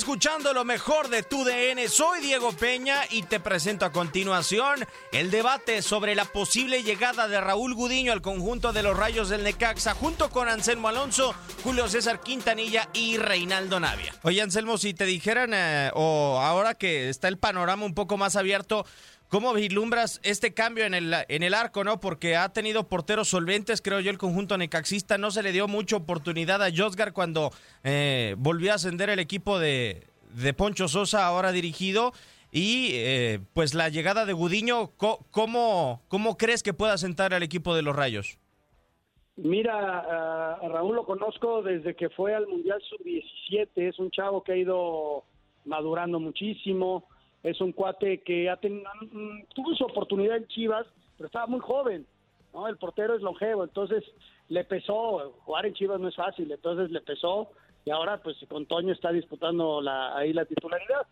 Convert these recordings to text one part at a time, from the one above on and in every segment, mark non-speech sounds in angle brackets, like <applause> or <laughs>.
Escuchando lo mejor de tu DN. Soy Diego Peña y te presento a continuación el debate sobre la posible llegada de Raúl Gudiño al conjunto de los Rayos del Necaxa junto con Anselmo Alonso, Julio César Quintanilla y Reinaldo Navia. Oye, Anselmo, si te dijeran, eh, o ahora que está el panorama un poco más abierto, ¿Cómo vislumbras este cambio en el, en el arco, no? Porque ha tenido porteros solventes, creo yo, el conjunto necaxista. No se le dio mucha oportunidad a Josgar cuando eh, volvió a ascender el equipo de, de Poncho Sosa, ahora dirigido. Y eh, pues la llegada de Gudiño, ¿cómo, ¿cómo crees que pueda sentar al equipo de los Rayos? Mira, a, a Raúl lo conozco desde que fue al Mundial Sub-17. Es un chavo que ha ido madurando muchísimo. Es un cuate que ha tenido, tuvo su oportunidad en Chivas, pero estaba muy joven. ¿no? El portero es longevo, entonces le pesó. Jugar en Chivas no es fácil, entonces le pesó. Y ahora, pues con Toño está disputando la, ahí la titularidad.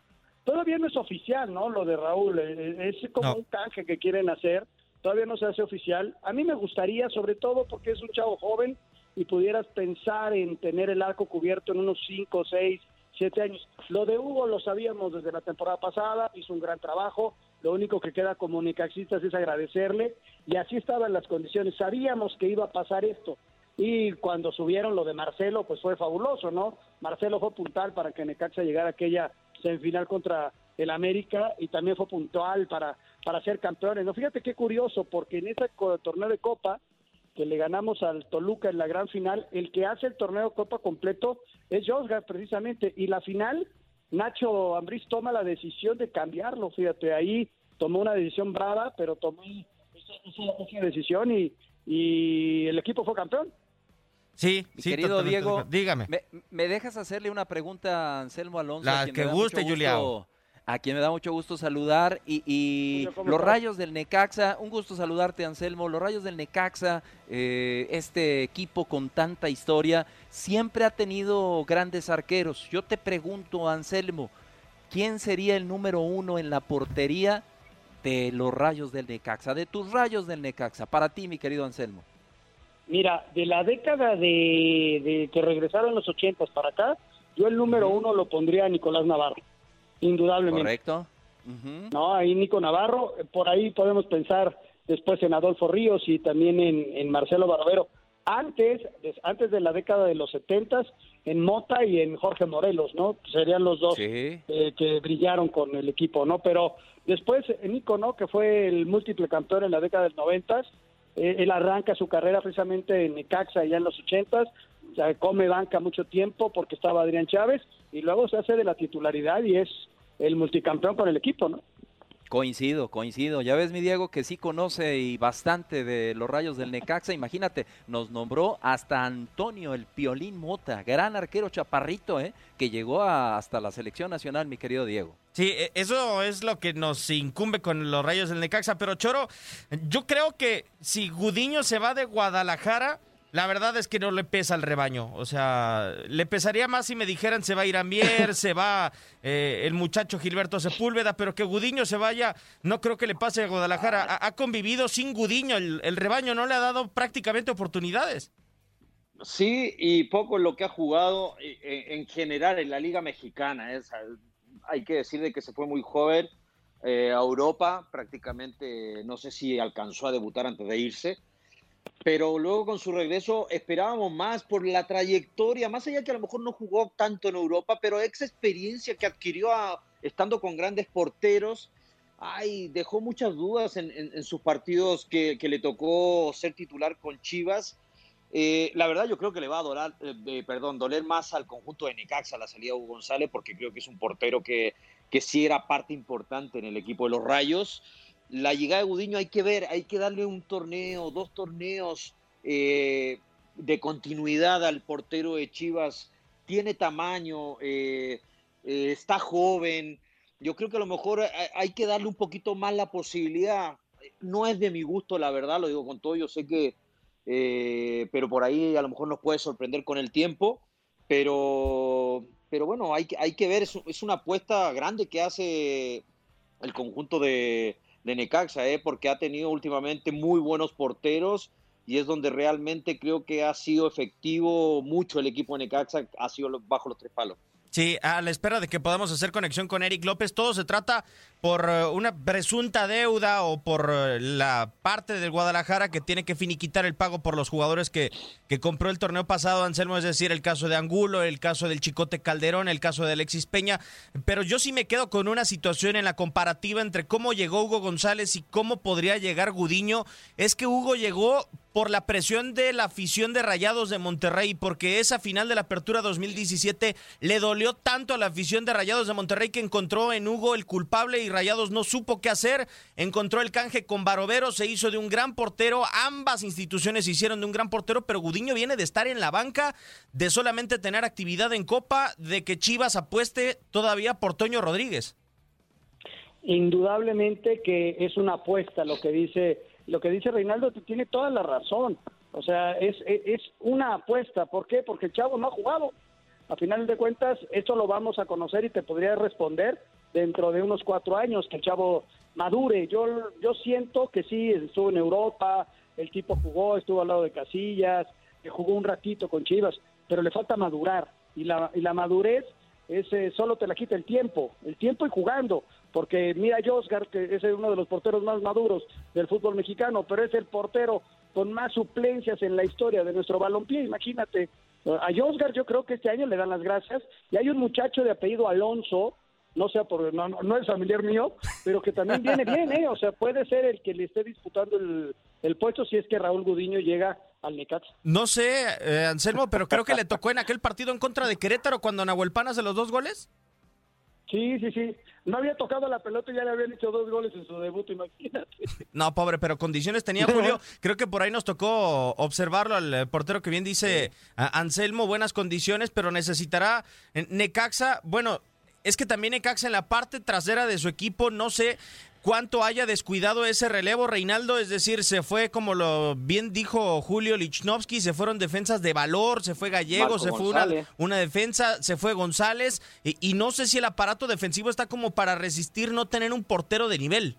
Todavía no es oficial, ¿no? Lo de Raúl. eh, Es como No. un canje que quieren hacer. Todavía no se hace oficial. A mí me gustaría, sobre todo porque es un chavo joven y pudieras pensar en tener el arco cubierto en unos 5, 6, 7 años. Lo de Hugo lo sabíamos desde la temporada pasada, hizo un gran trabajo. Lo único que queda como necaxistas es agradecerle. Y así estaban las condiciones. Sabíamos que iba a pasar esto. Y cuando subieron lo de Marcelo, pues fue fabuloso, ¿no? Marcelo fue puntal para que Necaxa llegara a aquella semifinal contra el América y también fue puntual para, para ser campeones. No, fíjate qué curioso, porque en ese torneo de Copa que le ganamos al Toluca en la gran final, el que hace el torneo Copa completo es Josgar precisamente, y la final, Nacho Ambriz toma la decisión de cambiarlo, fíjate, ahí tomó una decisión brava, pero tomó esa, esa- esa decisión y, y el equipo fue campeón. Sí, Mi sí. querido totalmente. Diego, dígame. ¿me, me dejas hacerle una pregunta a Anselmo Alonso? La a quien que me guste, Juliao. A quien me da mucho gusto saludar. Y, y Julio, ¿cómo los? Rayos del Necaxa, un gusto saludarte, Anselmo. Los Rayos del Necaxa, eh, este equipo con tanta historia, siempre ha tenido grandes arqueros. Yo te pregunto, Anselmo, ¿quién sería el número uno en la portería de los Rayos del Necaxa? De tus Rayos del Necaxa. Para ti, mi querido Anselmo. Mira, de la década de, de que regresaron los ochentas para acá, yo el número uno lo pondría a Nicolás Navarro, indudablemente. ¿Correcto? No, ahí Nico Navarro, eh, por ahí podemos pensar después en Adolfo Ríos y también en, en Marcelo Barbero, antes, antes de la década de los 70 en Mota y en Jorge Morelos, ¿no? Serían los dos eh, que brillaron con el equipo, ¿no? Pero después Nico, ¿no? Que fue el múltiple campeón en la década del 90, eh, él arranca su carrera precisamente en Necaxa ya en los 80 se come banca mucho tiempo porque estaba Adrián Chávez y luego se hace de la titularidad y es el multicampeón con el equipo, ¿no? Coincido, coincido. Ya ves, mi Diego, que sí conoce y bastante de los rayos del Necaxa. Imagínate, nos nombró hasta Antonio el Piolín Mota, gran arquero chaparrito, ¿eh? que llegó hasta la selección nacional, mi querido Diego. Sí, e, eso es lo que nos incumbe con los rayos del Necaxa. Pero Choro, yo creo que si Gudiño se va de Guadalajara, la verdad es que no le pesa al rebaño. O sea, le pesaría más si me dijeran se va a ir Mier, se va eh, el muchacho Gilberto Sepúlveda, pero que Gudiño se vaya, no creo que le pase a Guadalajara. Ha, convivido sin Gudiño, el, rebaño no le ha dado prácticamente oportunidades. Sí, y poco lo que ha jugado en, general en la Liga Mexicana. Hay que decir de que se fue muy joven eh, a Europa, prácticamente no sé si alcanzó a debutar antes de irse pero luego con su regreso esperábamos más por la trayectoria, más allá que a lo mejor no jugó tanto en Europa, pero esa experiencia que adquirió estando con grandes porteros, ay, dejó muchas dudas en, sus partidos que, le tocó ser titular con Chivas. Eh, la verdad yo creo que le va a doler, eh, perdón, doler más al conjunto de Necaxa la salida de Hugo González, porque creo que es un portero que, que sí era parte importante en el equipo de los Rayos la llegada de Gudiño hay que ver, hay que darle un torneo, dos torneos eh, de continuidad al portero de Chivas. Tiene tamaño, eh, eh, está joven. Yo creo que a lo mejor hay que darle un poquito más la posibilidad. No es de mi gusto, la verdad, lo digo con todo. Yo sé que, pero por ahí a lo mejor nos puede sorprender con el tiempo. Pero, pero bueno, hay, hay que ver, es una apuesta grande que hace el conjunto de, de Necaxa, ¿eh? porque ha tenido últimamente muy buenos porteros y es donde realmente creo que ha sido efectivo mucho el equipo de Necaxa, ha sido bajo los tres palos. Sí, a la espera de que podamos hacer conexión con Eric López, todo se trata por eh, una presunta deuda o por eh, la parte del Guadalajara que tiene que finiquitar el pago por los jugadores que, que compró el torneo pasado, Anselmo, es decir, el caso de Angulo, el caso del Chicote Calderón, el caso de Alexis Peña, pero yo sí me quedo con una situación en la comparativa entre cómo llegó Hugo González y cómo podría llegar Gudiño, es que Hugo llegó por la presión de la afición de Rayados de Monterrey, porque esa final de la Apertura 2017 le dolió tanto a la afición de Rayados de Monterrey que encontró en Hugo el culpable y Rayados no supo qué hacer, encontró el canje con Barovero, se hizo de un gran portero, ambas instituciones se hicieron de un gran portero, pero Gudiño viene de estar en la banca, de solamente tener actividad en Copa, de que Chivas apueste todavía por Toño Rodríguez. Indudablemente que es una apuesta lo que dice lo que dice Reinaldo tiene toda la razón. O sea, es, es una apuesta. ¿Por qué? Porque el chavo no ha jugado. A final de cuentas, esto lo vamos a conocer y te podría responder dentro de unos cuatro años que el chavo madure. Yo, yo siento que sí, estuvo en Europa, el tipo jugó, estuvo al lado de Casillas, jugó un ratito con Chivas, pero le falta madurar. Y la, y la madurez es, solo te la quita el tiempo, el tiempo y jugando porque mira Josgar, que es uno de los porteros más maduros del fútbol mexicano, pero es el portero con más suplencias en la historia de nuestro balompié, imagínate. A Josgar yo creo que este año le dan las gracias y hay un muchacho de apellido Alonso, no sea por no, no, es familiar mío, pero que también viene bien, ¿eh? O sea, puede ser el que le esté disputando el, el puesto si es que Raúl Gudiño llega al Necaxa. No sé, eh, Anselmo, pero creo que le tocó en aquel partido en contra de Querétaro cuando Nahuel Pan hace los dos goles. Sí, sí, sí. No había tocado la pelota y ya le habían hecho dos goles en su debut, imagínate. No, pobre, pero condiciones tenía Julio. Creo que por ahí nos tocó observarlo al eh, portero que bien dice Anselmo, buenas condiciones, pero necesitará Necaxa, bueno, es que también Necaxa en la parte trasera de su equipo, no sé, cuánto haya descuidado ese relevo, Reinaldo. Es decir, se fue, como lo bien dijo Julio Lichnowsky, se fueron defensas de valor, se fue Gallego, se fue una, defensa, se fue González. y no sé si el aparato defensivo está como para resistir no tener un portero de nivel.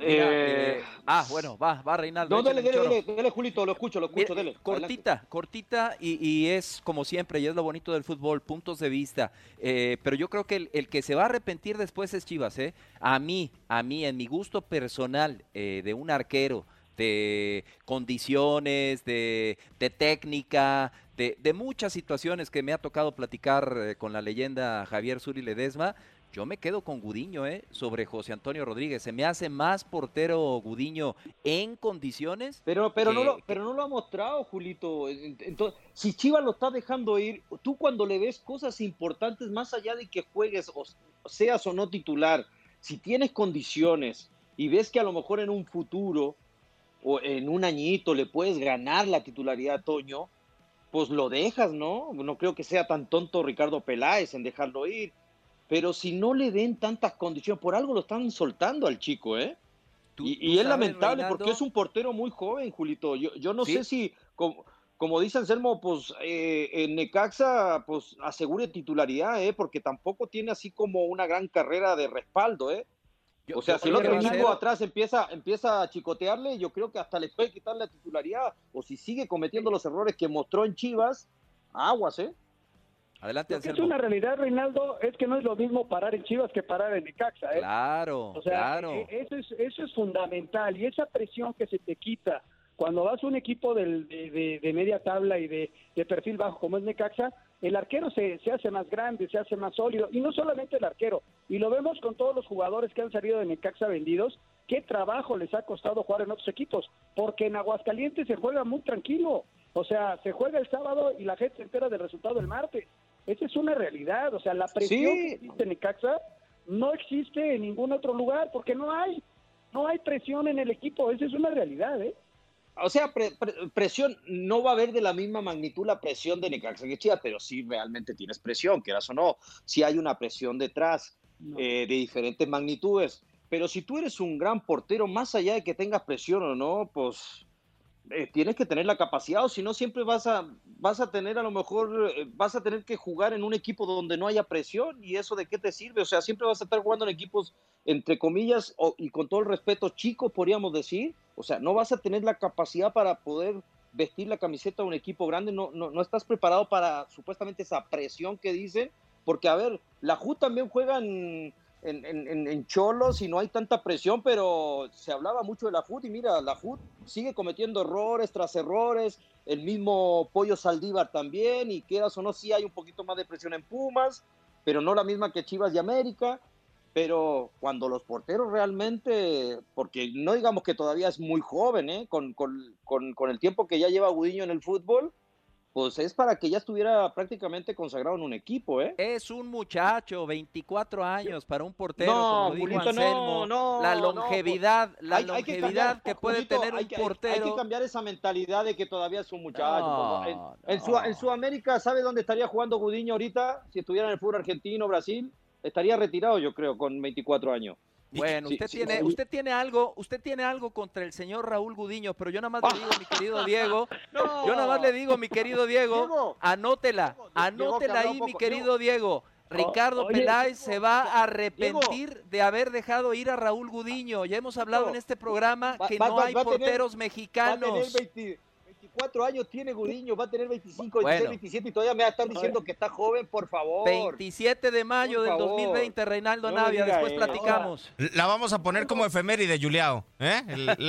Eh, ah, bueno, va, va Reinaldo. No, dale, dale, dale, Julito, lo escucho, lo escucho, dale. Cortita, cortita y, es como siempre, y es lo bonito del fútbol, puntos de vista. Eh, pero yo creo que el, que se va a arrepentir después es Chivas, ¿eh? A mí, a mí, en mi gusto personal eh, de un arquero, de condiciones, de, de técnica, de, de, muchas situaciones que me ha tocado platicar eh, con la leyenda Javier Suri Ledesma, yo me quedo con Gudiño, ¿eh? Sobre José Antonio Rodríguez. Se me hace más portero Gudiño en condiciones. Pero, pero, no, lo, pero no lo ha mostrado, Julito. Entonces, si Chivas lo está dejando ir, tú cuando le ves cosas importantes, más allá de que juegues o seas o no titular, si tienes condiciones y ves que a lo mejor en un futuro o en un añito le puedes ganar la titularidad a Toño, pues lo dejas, ¿no? No creo que sea tan tonto Ricardo Peláez en dejarlo ir pero si no le den tantas condiciones, por algo lo están soltando al chico, ¿eh? Y, es lamentable porque es un portero muy joven, Julito. Yo, yo no sé si, como, como, dice Anselmo, pues eh, en Necaxa, pues asegure titularidad, ¿eh? Porque tampoco tiene así como una gran carrera de respaldo, ¿eh? o sea, si el otro equipo atrás empieza, empieza a chicotearle, yo creo que hasta le puede quitar la titularidad. O si sigue cometiendo los errores que mostró en Chivas, aguas, ¿eh? Adelante, Lo que es una realidad, Reinaldo, es que no es lo mismo parar en Chivas que parar en Necaxa. ¿eh? Claro, o sea, claro. E, eso es, eso es fundamental y esa presión que se te quita cuando vas a un equipo del, de, de, media tabla y de, de, perfil bajo como es Necaxa, el arquero se, se hace más grande, se hace más sólido y no solamente el arquero, y lo vemos con todos los jugadores que han salido de Necaxa vendidos, qué trabajo les ha costado jugar en otros equipos, porque en Aguascalientes se juega muy tranquilo, o sea, se juega el sábado y la gente se entera del resultado el martes. Esa es una realidad, o sea, la presión que existe en Necaxa no existe en ningún otro lugar porque no hay, no hay presión en el equipo, esa es una realidad, ¿eh? O sea, presión, no va a haber de la misma magnitud la presión de Necaxa que Chivas, pero sí realmente tienes presión, quieras o no, sí hay una presión detrás eh, de diferentes magnitudes, pero si tú eres un gran portero, más allá de que tengas presión o no, pues eh, tienes que tener la capacidad, o si no, siempre vas a, vas a tener a lo mejor, eh, vas a tener que jugar en un equipo donde no haya presión, y eso de qué te sirve, o sea, siempre vas a estar jugando en equipos, entre comillas, y con todo el respeto, chicos, podríamos decir, o sea, no vas a tener la capacidad para poder vestir la camiseta de un equipo grande, no, no, no estás preparado para supuestamente esa presión que dicen, porque a ver, la JU también juega en en, Cholos y no hay tanta presión, pero se hablaba mucho de la FUT y mira, la FUT sigue cometiendo errores tras errores, el mismo Pollo Saldívar también, y quieras o no, sí hay un poquito más de presión en Pumas, pero no la misma que Chivas y América, pero cuando los porteros realmente, porque no digamos que todavía es muy joven, ¿eh? con, con, con, con el tiempo que ya lleva Gudiño en el fútbol, pues es para que ya estuviera prácticamente consagrado en un equipo, ¿eh? Es un muchacho, 24 años para un portero, no, como dijo Anselmo. No, la longevidad, la longevidad que, puede tener un portero. Hay, que cambiar esa mentalidad de que todavía es un muchacho. en, en, Sudamérica, ¿sabe dónde estaría jugando Gudiño ahorita? Si estuviera en el fútbol argentino, Brasil, estaría retirado, yo creo, con 24 años. Bueno, usted tiene, usted tiene algo, usted tiene algo contra el señor Raúl Gudiño, pero yo nada más le digo, mi querido Diego, <laughs> yo nada más le digo, mi querido Diego, anótela, anótela ahí, mi querido Diego. Ricardo Peláez se va a arrepentir de haber dejado ir a Raúl Gudiño. Ya hemos hablado en este programa que no hay porteros mexicanos. 24 años tiene Gudiño, va a tener 25, 26, 27 y todavía me están diciendo que está joven, por favor. 27 de mayo del 2020, Reinaldo Navia, después platicamos. La vamos a poner como efeméride, Juliao. ¿eh?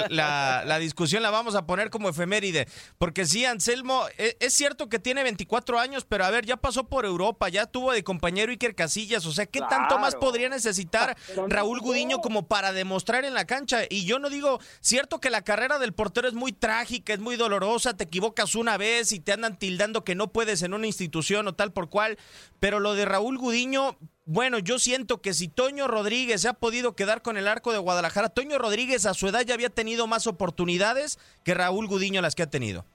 La, la, discusión la vamos a poner como efeméride. Porque sí, Anselmo, es, es, cierto que tiene 24 años, pero a ver, ya pasó por Europa, ya tuvo de compañero Iker Casillas. O sea, ¿qué tanto más podría necesitar <laughs> Raúl Gudiño como para demostrar en la cancha? Y yo no digo, cierto que la carrera del portero es muy trágica, es muy dolorosa, te equivocas una vez y te andan tildando que no puedes en una institución o tal por cual, pero lo de Raúl Gudiño, bueno, yo siento que si Toño Rodríguez se ha podido quedar con el arco de Guadalajara, Toño Rodríguez a su edad ya había tenido más oportunidades que Raúl Gudiño las que ha tenido.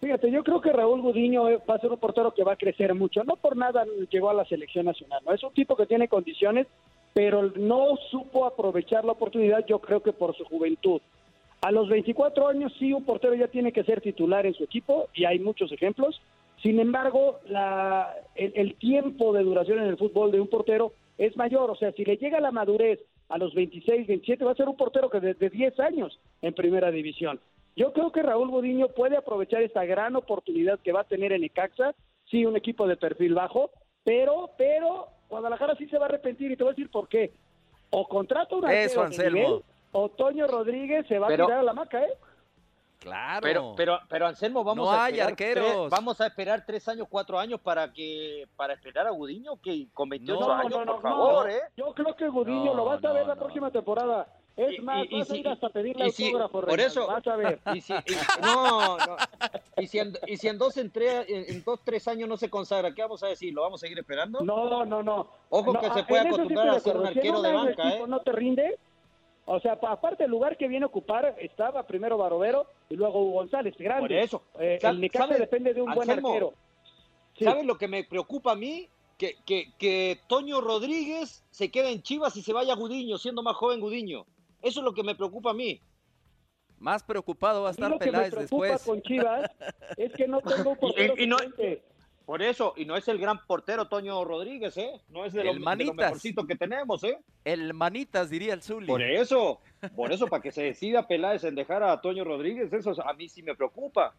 Fíjate, yo creo que Raúl Gudiño eh, va a ser un portero que va a crecer mucho. No por nada llegó a la selección nacional. ¿no? Es un tipo que tiene condiciones, pero no supo aprovechar la oportunidad, yo creo que por su juventud. A los 24 años sí un portero ya tiene que ser titular en su equipo y hay muchos ejemplos. Sin embargo, la, el, tiempo de duración en el fútbol de un portero es mayor. O sea, si le llega la madurez a los 26, 27, va a ser un portero que desde 10 años en primera división. Yo creo que Raúl Bodiño puede aprovechar esta gran oportunidad que va a tener en Ecaxa, sí, un equipo de perfil bajo, pero, pero Guadalajara sí se va a arrepentir y te voy a decir por qué. O contrata un Eso, Anselmo Otoño Rodríguez se va Pero- a tirar a la maca, ¿eh? Claro. Pero, pero, pero Anselmo, vamos No a hay esperar arqueros. tres- vamos a esperar tres años, cuatro años para que para esperar a Gudiño que con 28 No, años, no, no, por favor, no. ¿eh? Yo creo que Gudiño No, lo vas a no, ver la no. próxima temporada. Es Y- más, y- y vas a ir hasta pedirle autógrafo, por eso- vas a ver. Y si, y- no, no. Y si en, y si en dos, en, tres, en, en dos, tres años no se consagra, ¿qué vamos a decir? ¿Lo vamos a seguir esperando? No, no, no. Ojo No, que se puede sí acostumbrar a ser un arquero de banca, ¿eh? no te rinde, o sea, pa- aparte el lugar que viene a ocupar estaba primero Barovero y luego Hugo González, grande. Por eso. Eh, el Necaxa ¿sabe- depende de un buen arquero. Sí. ¿Sabes lo que me preocupa a mí? Que, que, que Toño Rodríguez se quede en Chivas y se vaya a Gudiño, siendo más joven Gudiño. Eso es lo que me preocupa a mí. Más preocupado va a estar lo que me Peláez preocupa después. con Chivas es que no <laughs> tengo un portero y no- suplente. Por eso, y no es el gran portero Toño Rodríguez, ¿eh? No es de lo, El de lo manitas. mejorcito que tenemos, ¿eh? El manitas, diría el Zuli. Por eso, por eso, para que se decida Peláez en dejar a Toño Rodríguez, eso a mí sí me preocupa.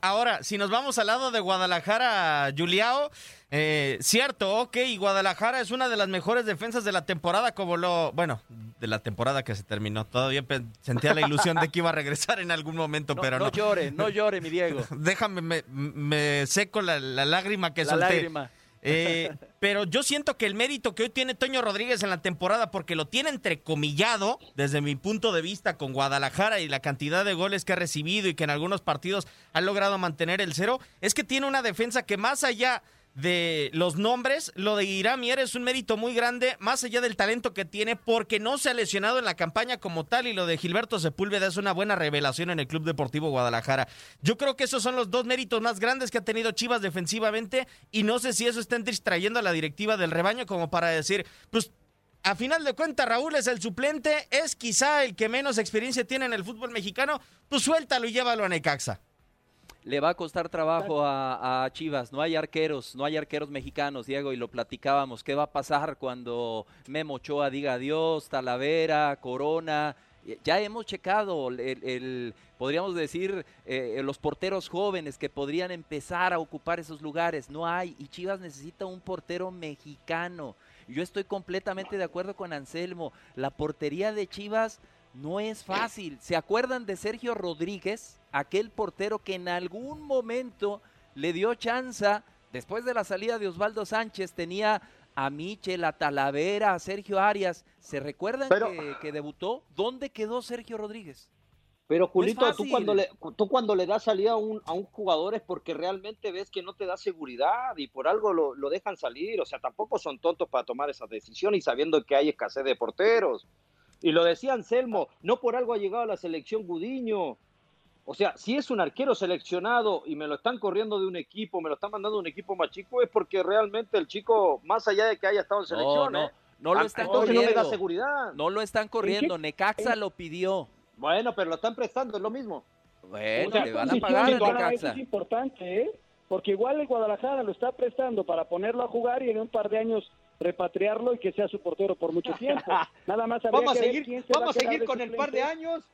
Ahora, si nos vamos al lado de Guadalajara, Juliao, eh, cierto, ok, Guadalajara es una de las mejores defensas de la temporada, como lo, bueno, de la temporada que se terminó. Todavía sentía la ilusión de que iba a regresar en algún momento, No, pero no no. llore, no llore, mi Diego. <laughs> Déjame, me, me seco la, la lágrima que La solté. lágrima. Eh, <laughs> pero yo siento que el mérito que hoy tiene Toño Rodríguez en la temporada, porque lo tiene entrecomillado, desde mi punto de vista, con Guadalajara y la cantidad de goles que ha recibido y que en algunos partidos ha logrado mantener el cero, es que tiene una defensa que más allá de los nombres, lo de Irán Mier es un mérito muy grande, más allá del talento que tiene, porque no se ha lesionado en la campaña como tal, y lo de Gilberto Sepúlveda es una buena revelación en el Club Deportivo Guadalajara. Yo creo que esos son los dos méritos más grandes que ha tenido Chivas defensivamente, y no sé si eso está distrayendo a la directiva del rebaño como para decir, pues a final de cuentas, Raúl es el suplente, es quizá el que menos experiencia tiene en el fútbol mexicano, pues suéltalo y llévalo a Necaxa. Le va a costar trabajo a, a Chivas. No hay arqueros, no hay arqueros mexicanos, Diego, y lo platicábamos. ¿Qué va a pasar cuando Memo Ochoa diga adiós, Talavera, Corona? Ya hemos checado el, el- podríamos decir, eh, los porteros jóvenes que podrían empezar a ocupar esos lugares. No hay, y Chivas necesita un portero mexicano. Yo estoy completamente de acuerdo con Anselmo. La portería de Chivas no es fácil. ¿Se acuerdan de Sergio Rodríguez, aquel portero que en algún momento le dio chanza después de la salida de Osvaldo Sánchez? Tenía a Michel, a Talavera, a Sergio Arias. ¿Se recuerdan Pero- que, que debutó? ¿Dónde quedó Sergio Rodríguez? Pero No Julito, tú cuando le tú cuando le das salida a un, a un jugador es porque realmente ves que no te da seguridad y por algo lo, lo dejan salir. O sea, tampoco son tontos para tomar esa decisión y sabiendo que hay escasez de porteros. Y lo decía Anselmo, no por algo ha llegado a la selección Gudiño. O sea, si es un arquero seleccionado y me lo están corriendo de un equipo, me lo están mandando a un equipo más chico, es porque realmente el chico, más allá de que haya estado en No, selección, no, ¿eh? no lo Ah, están entonces no me da corriendo. seguridad. No lo están corriendo. Necaxa lo pidió. Bueno, pero lo están prestando, es lo mismo. Bueno, O sea, le van a pagar a Necaxa. es importante, ¿eh? Porque igual el Guadalajara lo está prestando para ponerlo a jugar y en un par de años repatriarlo y que sea su portero por mucho <laughs> tiempo. Nada más habría Vamos a que ver seguir, quién se va vamos a seguir con el par de años.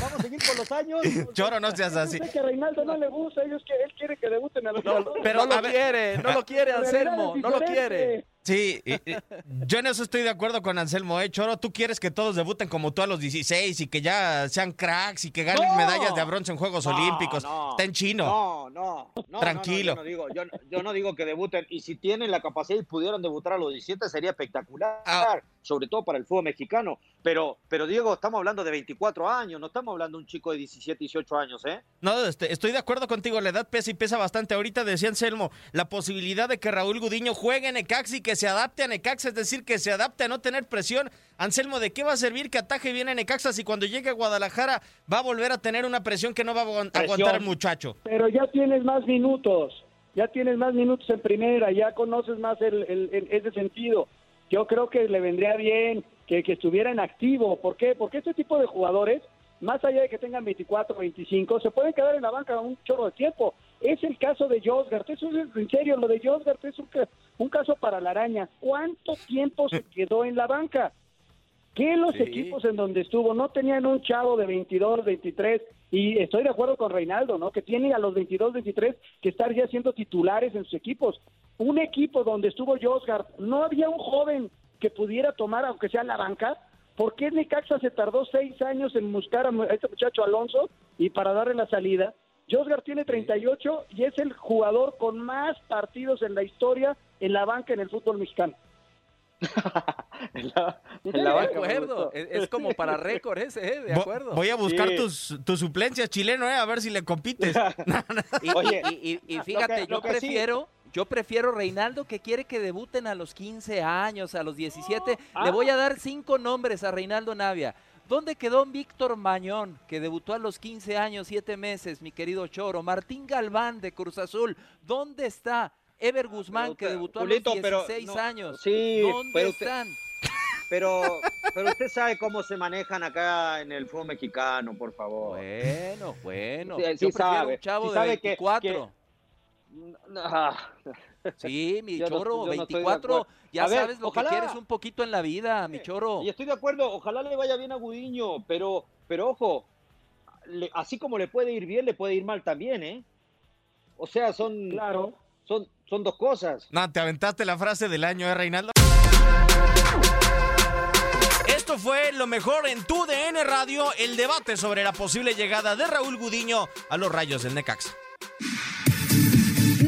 Vamos a seguir con los años. <laughs> Choro, no seas así. Que a Reinaldo no le gusta, ellos que él quiere que debuten a los No, pero no lo quiere, no lo quiere <laughs> Anselmo, no lo quiere. Sí, y- y- yo en eso estoy de acuerdo con Anselmo, ¿eh? Choro, tú quieres que todos debuten como tú a los 16 y que ya sean cracks y que ganen No. medallas de bronce en Juegos No, Olímpicos. no. Está en chino. No, no, Tranquilo. yo, no digo, yo, yo no digo que debuten. Y si tienen la capacidad y pudieran debutar a los 17 sería espectacular, Ah. sobre todo para el fútbol mexicano. Pero, pero Diego, estamos hablando de 24 años, no estamos hablando de un chico de 17, 18 años, ¿eh? No, este, estoy de acuerdo contigo, la edad pesa y pesa bastante. Ahorita decía Anselmo, la posibilidad de que Raúl Gudiño juegue en Necaxa y que se adapte a Necaxa, es decir, que se adapte a no tener presión. Anselmo, ¿de qué va a servir que ataje bien en Necaxa si cuando llegue a Guadalajara va a volver a tener una presión que no va a Presión. aguantar el muchacho? Pero ya tienes más minutos, ya tienes más minutos en primera, ya conoces más el, el- el- ese sentido. Yo creo que le vendría bien que, que estuviera en activo. ¿Por qué? Porque este tipo de jugadores, más allá de que tengan 24, 25, se pueden quedar en la banca un chorro de tiempo. Es el caso de Josgart, eso es en serio, lo de Josgart es un, ca- un caso para la araña. ¿Cuánto tiempo se <laughs> quedó en la banca? que los Sí. equipos en donde estuvo no tenían un chavo de 22, 23 y estoy de acuerdo con Reinaldo, ¿no? Que tiene a los 22, 23 que estar ya siendo titulares en sus equipos. Un equipo donde estuvo Josgard, no había un joven que pudiera tomar, aunque sea la banca, ¿Por qué Necaxa se tardó seis años en buscar a este muchacho Alonso y para darle la salida? Josgar tiene 38 y es el jugador con más partidos en la historia en la banca en el fútbol mexicano. <laughs> en la, de acuerdo, es, como para <laughs> récord ese, ¿eh? de acuerdo. Voy a buscar tus, tu suplencias chileno, ¿eh? a ver si le compites. <laughs> y, Oye, y, fíjate, yo prefiero, yo prefiero Reinaldo que quiere que debuten a los 15 años, a los 17. Le ah. voy a dar cinco nombres a Reinaldo Navia. ¿Dónde quedó Víctor Mañón, que debutó a los 15 años, 7 meses, mi querido Choro? Martín Galván de Cruz Azul, ¿dónde está? Ever Guzmán, que debutó a los 16 años. Sí, ¿Dónde están? pero, pero usted sabe cómo se manejan acá en el fútbol mexicano, por favor. Bueno, bueno. Sí, sabe, un chavo de 24. Sí, mi choro, 24, ya sabes lo que quieres un poquito en la vida, mi choro. Y estoy de acuerdo, ojalá le vaya bien a Gudiño, pero, pero ojo, así como le puede ir bien, le puede ir mal también, ¿eh? O sea, son, claro. son, son dos cosas. No, te aventaste la frase del año, ¿eh, Reinaldo? Esto fue lo mejor en tu DN Radio, el debate sobre la posible llegada de Raúl Gudiño a los Rayos del Necaxa.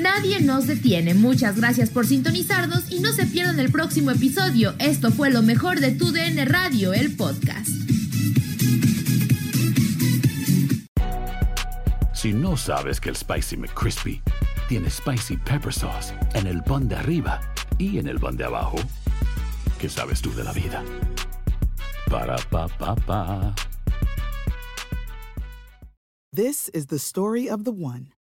Nadie nos detiene. Muchas gracias por sintonizarnos y no se pierdan el próximo episodio. Esto fue lo mejor de tu DN Radio, el podcast. Si no sabes que el Spicy McCrispy tiene Spicy Pepper Sauce en el pan de arriba y en el pan de abajo, ¿qué sabes tú de la vida? Para, pa, pa, pa. This is the story of the one.